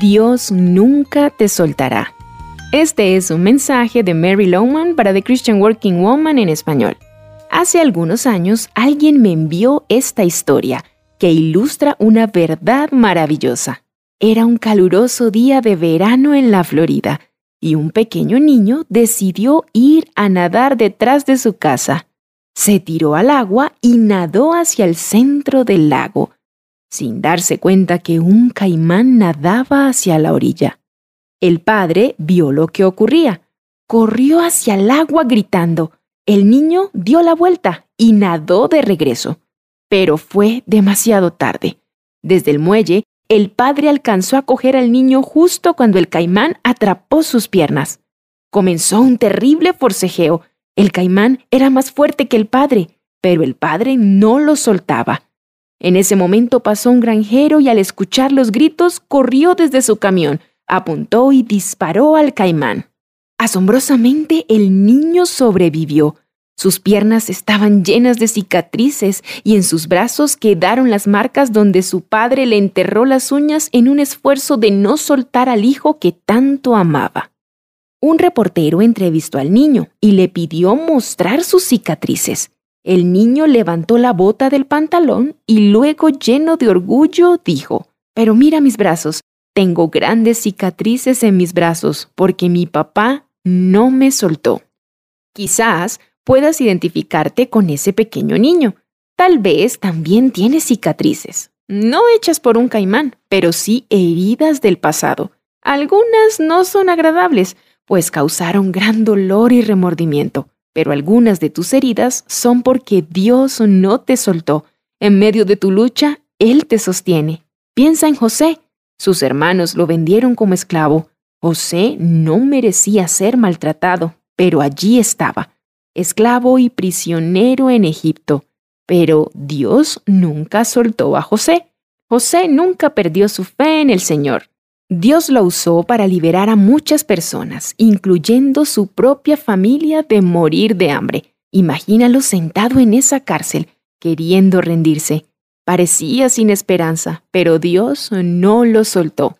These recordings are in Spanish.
Dios nunca te soltará. Este es un mensaje de Mary Lowman para The Christian Working Woman en español. Hace algunos años alguien me envió esta historia que ilustra una verdad maravillosa. Era un caluroso día de verano en la Florida y un pequeño niño decidió ir a nadar detrás de su casa. Se tiró al agua y nadó hacia el centro del lago, sin darse cuenta que un caimán nadaba hacia la orilla. El padre vio lo que ocurría. Corrió hacia el agua gritando. El niño dio la vuelta y nadó de regreso. Pero fue demasiado tarde. Desde el muelle, el padre alcanzó a coger al niño justo cuando el caimán atrapó sus piernas. Comenzó un terrible forcejeo. El caimán era más fuerte que el padre, pero el padre no lo soltaba. En ese momento pasó un granjero y al escuchar los gritos corrió desde su camión, apuntó y disparó al caimán. Asombrosamente el niño sobrevivió. Sus piernas estaban llenas de cicatrices y en sus brazos quedaron las marcas donde su padre le enterró las uñas en un esfuerzo de no soltar al hijo que tanto amaba. Un reportero entrevistó al niño y le pidió mostrar sus cicatrices. El niño levantó la bota del pantalón y luego, lleno de orgullo, dijo, Pero mira mis brazos, tengo grandes cicatrices en mis brazos porque mi papá no me soltó. Quizás puedas identificarte con ese pequeño niño. Tal vez también tienes cicatrices. No hechas por un caimán, pero sí heridas del pasado. Algunas no son agradables, pues causaron gran dolor y remordimiento, pero algunas de tus heridas son porque Dios no te soltó. En medio de tu lucha, Él te sostiene. Piensa en José, sus hermanos lo vendieron como esclavo. José no merecía ser maltratado, pero allí estaba, esclavo y prisionero en Egipto. Pero Dios nunca soltó a José. José nunca perdió su fe en el Señor. Dios lo usó para liberar a muchas personas, incluyendo su propia familia, de morir de hambre. Imagínalo sentado en esa cárcel, queriendo rendirse. Parecía sin esperanza, pero Dios no lo soltó.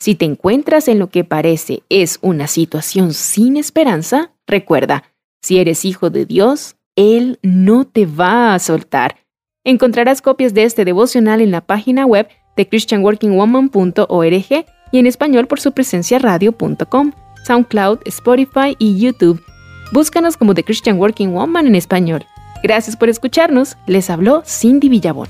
Si te encuentras en lo que parece es una situación sin esperanza, recuerda, si eres hijo de Dios, Él no te va a soltar. Encontrarás copias de este devocional en la página web de christianworkingwoman.org y en español por su presencia radio.com, SoundCloud, Spotify y YouTube. Búscanos como The Christian Working Woman en español. Gracias por escucharnos. Les habló Cindy Villabón.